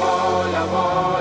لوا لوا.